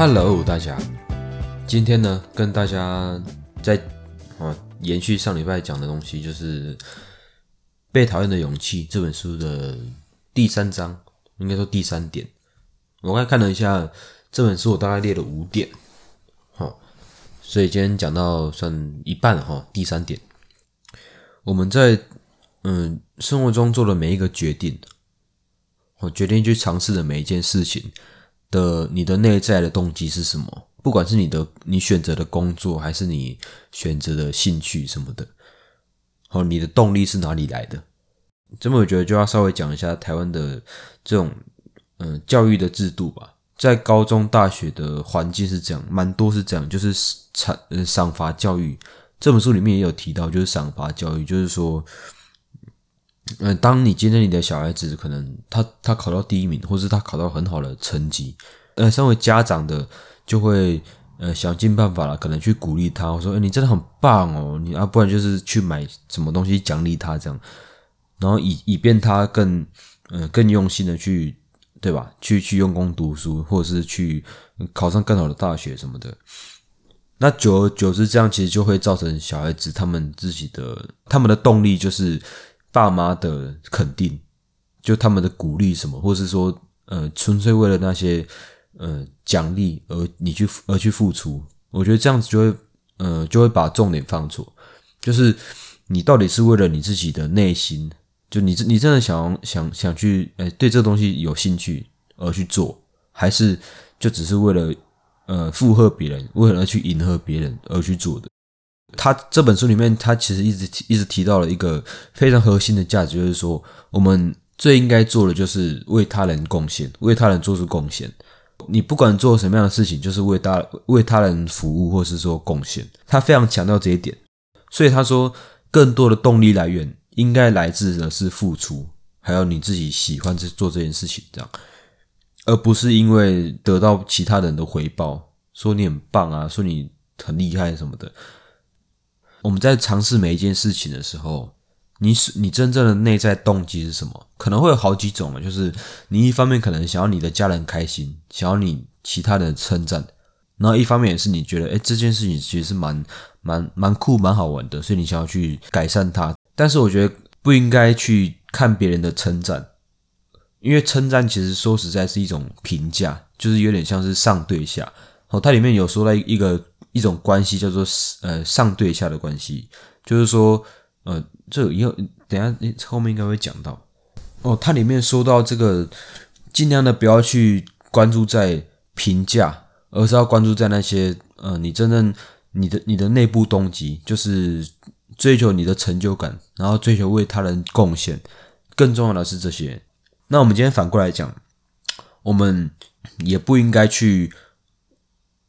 Hello，大家，今天呢，跟大家在啊延续上礼拜讲的东西，就是《被讨厌的勇气》这本书的第三章，应该说第三点。我刚看了一下这本书，我大概列了五点，好，所以今天讲到算一半哈。第三点，我们在嗯生活中做的每一个决定，我决定去尝试的每一件事情。的你的内在的动机是什么？不管是你的你选择的工作，还是你选择的兴趣什么的，哦，你的动力是哪里来的？这么我觉得就要稍微讲一下台湾的这种嗯教育的制度吧。在高中、大学的环境是这样，蛮多是这样，就是赏赏罚教育。这本书里面也有提到，就是赏罚教育，就是说。嗯，当你今天你的小孩子可能他他考到第一名，或是他考到很好的成绩，呃，身为家长的就会呃想尽办法了，可能去鼓励他，我说，哎，你真的很棒哦，你啊，不然就是去买什么东西奖励他这样，然后以以便他更嗯更用心的去对吧？去去用功读书，或者是去考上更好的大学什么的。那久而久之，这样其实就会造成小孩子他们自己的他们的动力就是。爸妈的肯定，就他们的鼓励什么，或是说，呃，纯粹为了那些呃奖励而你去而去付出，我觉得这样子就会，呃，就会把重点放错，就是你到底是为了你自己的内心，就你你真的想想想去，呃，对这东西有兴趣而去做，还是就只是为了呃附和别人，为了去迎合别人而去做的？他这本书里面，他其实一直一直提到了一个非常核心的价值，就是说，我们最应该做的就是为他人贡献，为他人做出贡献。你不管做什么样的事情，就是为大为他人服务，或是说贡献。他非常强调这一点，所以他说，更多的动力来源应该来自的是付出，还有你自己喜欢去做这件事情，这样，而不是因为得到其他人的回报，说你很棒啊，说你很厉害什么的。我们在尝试每一件事情的时候，你是你真正的内在动机是什么？可能会有好几种嘛，就是你一方面可能想要你的家人开心，想要你其他的称赞，然后一方面也是你觉得，哎，这件事情其实是蛮蛮蛮酷、蛮好玩的，所以你想要去改善它。但是我觉得不应该去看别人的称赞，因为称赞其实说实在是一种评价，就是有点像是上对下。哦，它里面有说到一个。一种关系叫做呃上对下的关系，就是说呃这以后等下后面应该会讲到哦，它里面说到这个尽量的不要去关注在评价，而是要关注在那些呃你真正你的你的内部动机，就是追求你的成就感，然后追求为他人贡献，更重要的是这些。那我们今天反过来讲，我们也不应该去。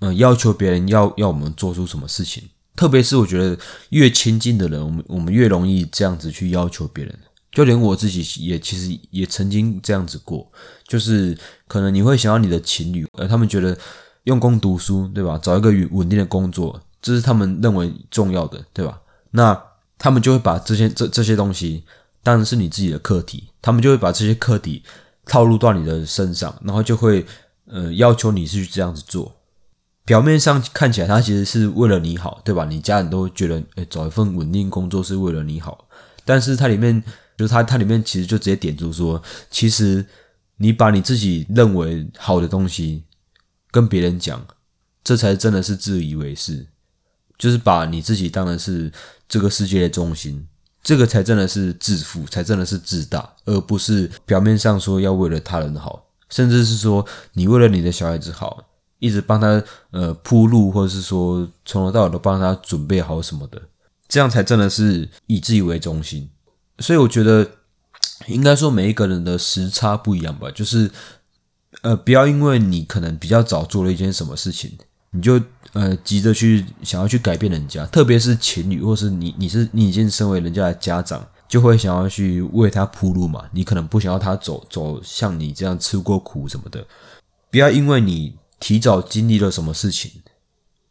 嗯，要求别人要要我们做出什么事情，特别是我觉得越亲近的人，我们我们越容易这样子去要求别人。就连我自己也其实也曾经这样子过，就是可能你会想要你的情侣，呃，他们觉得用功读书，对吧？找一个稳定的工作，这是他们认为重要的，对吧？那他们就会把这些这这些东西当然是你自己的课题，他们就会把这些课题套入到你的身上，然后就会呃要求你是去这样子做。表面上看起来，他其实是为了你好，对吧？你家人都觉得，哎，找一份稳定工作是为了你好。但是它里面，就是它它里面其实就直接点出说，其实你把你自己认为好的东西跟别人讲，这才真的是自以为是，就是把你自己当成是这个世界的中心，这个才真的是自负，才真的是自大，而不是表面上说要为了他人好，甚至是说你为了你的小孩子好。一直帮他呃铺路，或者是说从头到尾都帮他准备好什么的，这样才真的是以自己为中心。所以我觉得应该说每一个人的时差不一样吧，就是呃不要因为你可能比较早做了一件什么事情，你就呃急着去想要去改变人家，特别是情侣，或是你你是你已经身为人家的家长，就会想要去为他铺路嘛。你可能不想要他走走像你这样吃过苦什么的，不要因为你。提早经历了什么事情，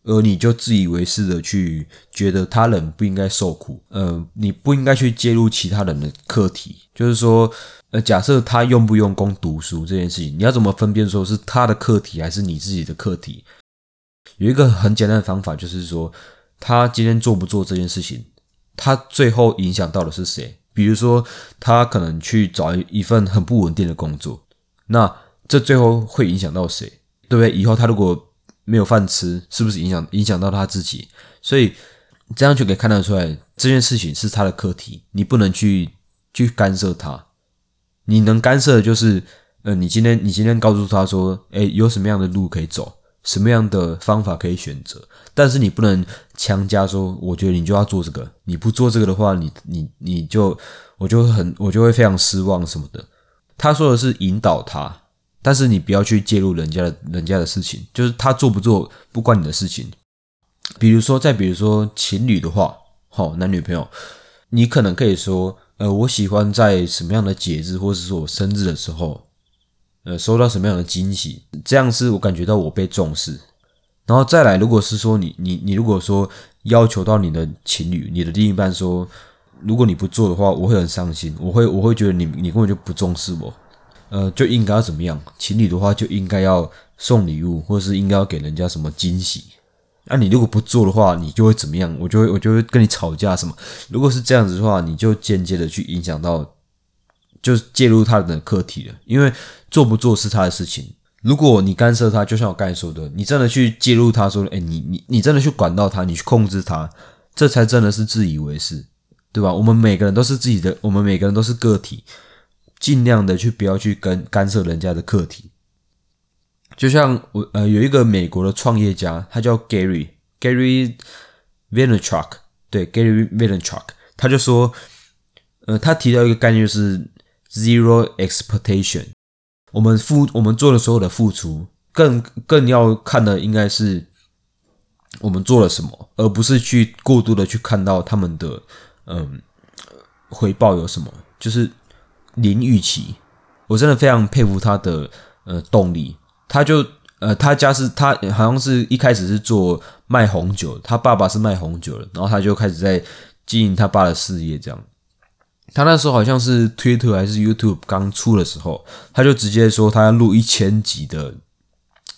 而你就自以为是的去觉得他人不应该受苦，呃，你不应该去介入其他人的课题。就是说，呃，假设他用不用功读书这件事情，你要怎么分辨说是他的课题还是你自己的课题？有一个很简单的方法，就是说，他今天做不做这件事情，他最后影响到的是谁？比如说，他可能去找一份很不稳定的工作，那这最后会影响到谁？对不对？以后他如果没有饭吃，是不是影响影响到他自己？所以这样就可以看得出来，这件事情是他的课题，你不能去去干涉他。你能干涉的就是，呃，你今天你今天告诉他说，诶，有什么样的路可以走，什么样的方法可以选择，但是你不能强加说，我觉得你就要做这个，你不做这个的话，你你你就我就很我就会非常失望什么的。他说的是引导他。但是你不要去介入人家的人家的事情，就是他做不做不关你的事情。比如说，再比如说情侣的话，好男女朋友，你可能可以说，呃，我喜欢在什么样的节日，或者是我生日的时候，呃，收到什么样的惊喜，这样是我感觉到我被重视。然后再来，如果是说你你你如果说要求到你的情侣，你的另一半说，如果你不做的话，我会很伤心，我会我会觉得你你根本就不重视我。呃，就应该要怎么样？情侣的话就应该要送礼物，或者是应该要给人家什么惊喜。那你如果不做的话，你就会怎么样？我就会我就会跟你吵架什么。如果是这样子的话，你就间接的去影响到，就是介入他的课题了。因为做不做是他的事情。如果你干涉他，就像我刚才说的，你真的去介入他，说，哎，你你你真的去管到他，你去控制他，这才真的是自以为是，对吧？我们每个人都是自己的，我们每个人都是个体。尽量的去不要去跟干涉人家的课题，就像我呃有一个美国的创业家，他叫 Gary Gary Vaynerchuk，对 Gary Vaynerchuk，他就说，呃，他提到一个概念就是 zero expectation，我们付我们做的所有的付出，更更要看的应该是我们做了什么，而不是去过度的去看到他们的嗯回报有什么，就是。林玉琪，我真的非常佩服他的呃动力。他就呃，他家是他好像是一开始是做卖红酒，他爸爸是卖红酒的，然后他就开始在经营他爸的事业。这样，他那时候好像是推特还是 YouTube 刚出的时候，他就直接说他要录一千集的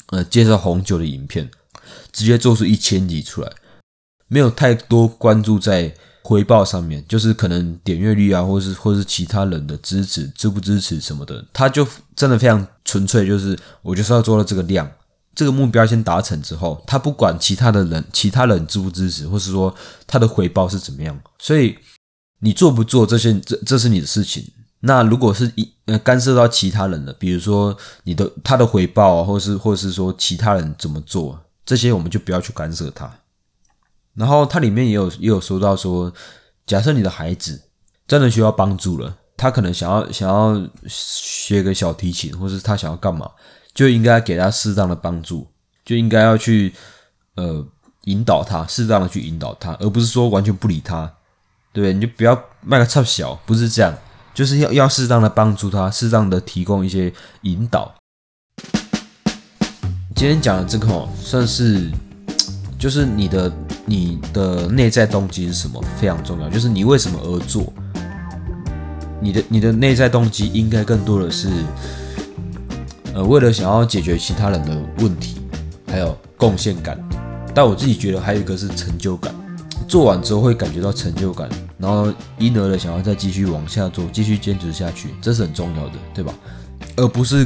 呃介绍红酒的影片，直接做出一千集出来，没有太多关注在。回报上面就是可能点阅率啊，或是或是其他人的支持支不支持什么的，他就真的非常纯粹，就是我就是要做到这个量，这个目标先达成之后，他不管其他的人，其他人支不支持，或是说他的回报是怎么样，所以你做不做这些，这这是你的事情。那如果是一呃干涉到其他人的，比如说你的他的回报啊，或是或是说其他人怎么做，这些我们就不要去干涉他。然后它里面也有也有说到说，假设你的孩子真的需要帮助了，他可能想要想要学个小提琴，或是他想要干嘛，就应该给他适当的帮助，就应该要去呃引导他，适当的去引导他，而不是说完全不理他，对？你就不要卖个臭小，不是这样，就是要要适当的帮助他，适当的提供一些引导。今天讲的这个算是。就是你的你的内在动机是什么非常重要，就是你为什么而做，你的你的内在动机应该更多的是，呃，为了想要解决其他人的问题，还有贡献感。但我自己觉得还有一个是成就感，做完之后会感觉到成就感，然后因而的想要再继续往下做，继续坚持下去，这是很重要的，对吧？而不是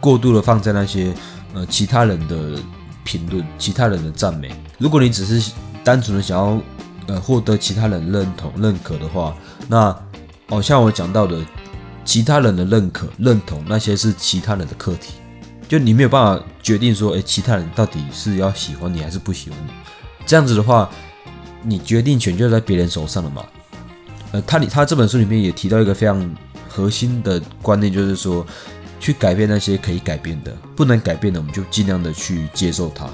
过度的放在那些呃其他人的。评论其他人的赞美，如果你只是单纯的想要呃获得其他人认同认可的话，那哦像我讲到的，其他人的认可认同那些是其他人的课题，就你没有办法决定说，诶，其他人到底是要喜欢你还是不喜欢你，这样子的话，你决定权就在别人手上了嘛。呃，他里他这本书里面也提到一个非常核心的观念，就是说。去改变那些可以改变的，不能改变的，我们就尽量的去接受它。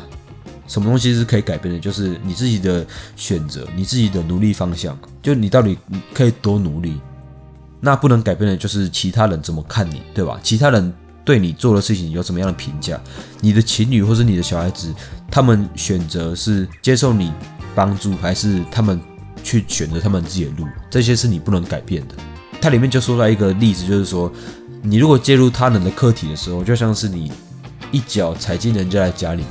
什么东西是可以改变的？就是你自己的选择，你自己的努力方向，就你到底可以多努力。那不能改变的，就是其他人怎么看你，对吧？其他人对你做的事情有什么样的评价？你的情侣或者你的小孩子，他们选择是接受你帮助，还是他们去选择他们自己的路？这些是你不能改变的。它里面就说到一个例子，就是说，你如果介入他人的课题的时候，就像是你一脚踩进人家的家里，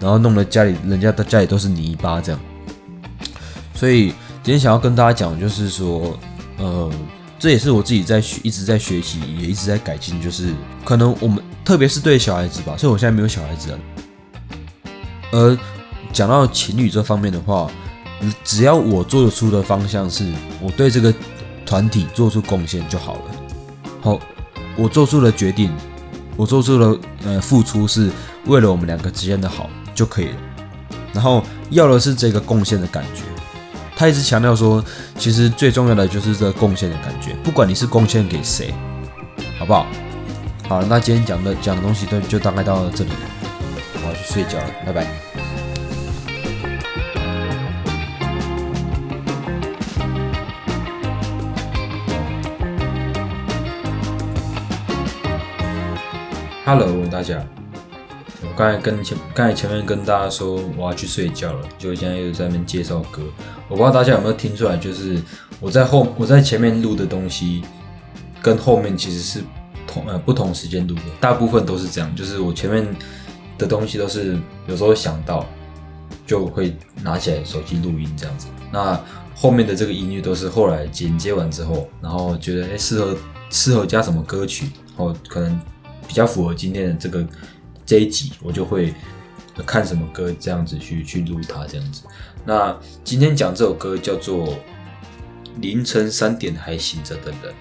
然后弄得家里人家的家里都是泥巴这样。所以今天想要跟大家讲，就是说，呃。这也是我自己在学，一直在学习，也一直在改进。就是可能我们，特别是对小孩子吧，所以我现在没有小孩子。而讲到情侣这方面的话，只要我做得出的方向是我对这个团体做出贡献就好了。好，我做出了决定，我做出了呃付出，是为了我们两个之间的好就可以了。然后要的是这个贡献的感觉。他一直强调说，其实最重要的就是这个贡献的感觉，不管你是贡献给谁，好不好？好，那今天讲的讲的东西都就大概到这里，我要去睡觉了，拜拜。Hello，大家。我刚才跟前刚才前面跟大家说我要去睡觉了，就现在又在那边介绍歌。我不知道大家有没有听出来，就是我在后我在前面录的东西，跟后面其实是同呃不同时间录的，大部分都是这样。就是我前面的东西都是有时候想到就会拿起来手机录音这样子，那后面的这个音乐都是后来剪接完之后，然后觉得哎适合适合加什么歌曲，哦可能比较符合今天的这个。这一集我就会看什么歌这样子去去录它这样子。那今天讲这首歌叫做《凌晨三点还醒着的人》。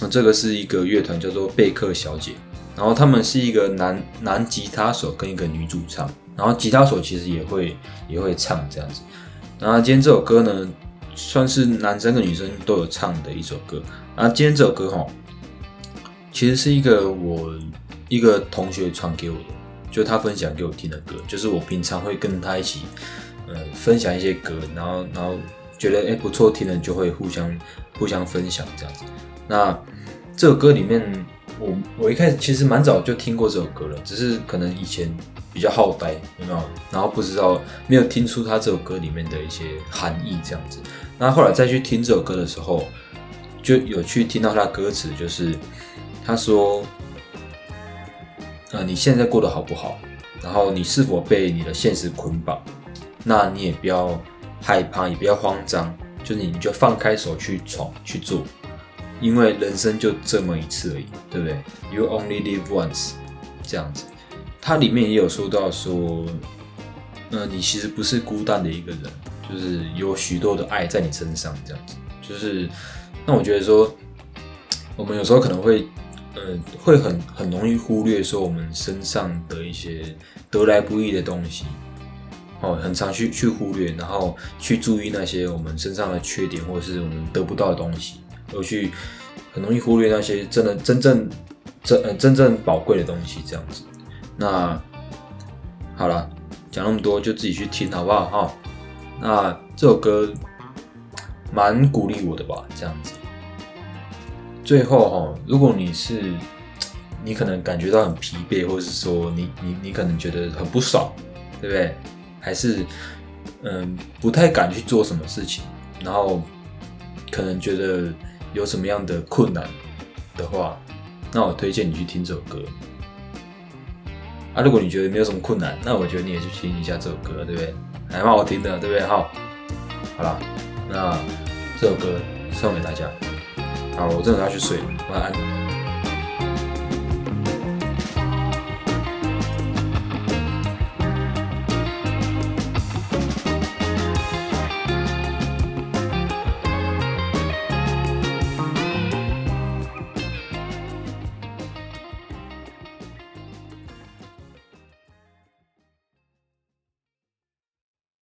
那这个是一个乐团叫做贝克小姐，然后他们是一个男男吉他手跟一个女主唱，然后吉他手其实也会也会唱这样子。那今天这首歌呢，算是男生跟女生都有唱的一首歌。那今天这首歌哈，其实是一个我。一个同学传给我的，就他分享给我听的歌，就是我平常会跟他一起，呃，分享一些歌，然后，然后觉得哎不错听了，就会互相互相分享这样子。那这首歌里面，我我一开始其实蛮早就听过这首歌了，只是可能以前比较好呆，有没有？然后不知道没有听出他这首歌里面的一些含义这样子。那后来再去听这首歌的时候，就有去听到他歌词，就是他说。呃，你现在过得好不好？然后你是否被你的现实捆绑？那你也不要害怕，也不要慌张，就是你就放开手去闯去做，因为人生就这么一次而已，对不对？You only live once，这样子。它里面也有说到说，呃，你其实不是孤单的一个人，就是有许多的爱在你身上，这样子。就是，那我觉得说，我们有时候可能会。嗯，会很很容易忽略说我们身上的一些得来不易的东西，哦，很常去去忽略，然后去注意那些我们身上的缺点或者是我们得不到的东西，而去很容易忽略那些真的真正真呃真正宝贵的东西，这样子。那好了，讲那么多就自己去听好不好？哈，那这首歌蛮鼓励我的吧，这样子。最后哈，如果你是你可能感觉到很疲惫，或者是说你你你可能觉得很不爽，对不对？还是嗯不太敢去做什么事情，然后可能觉得有什么样的困难的话，那我推荐你去听这首歌。啊，如果你觉得没有什么困难，那我觉得你也去听一下这首歌，对不对？还蛮好听的，对不对？好，好了，那这首歌送给大家。好，我真的要去睡了，晚安。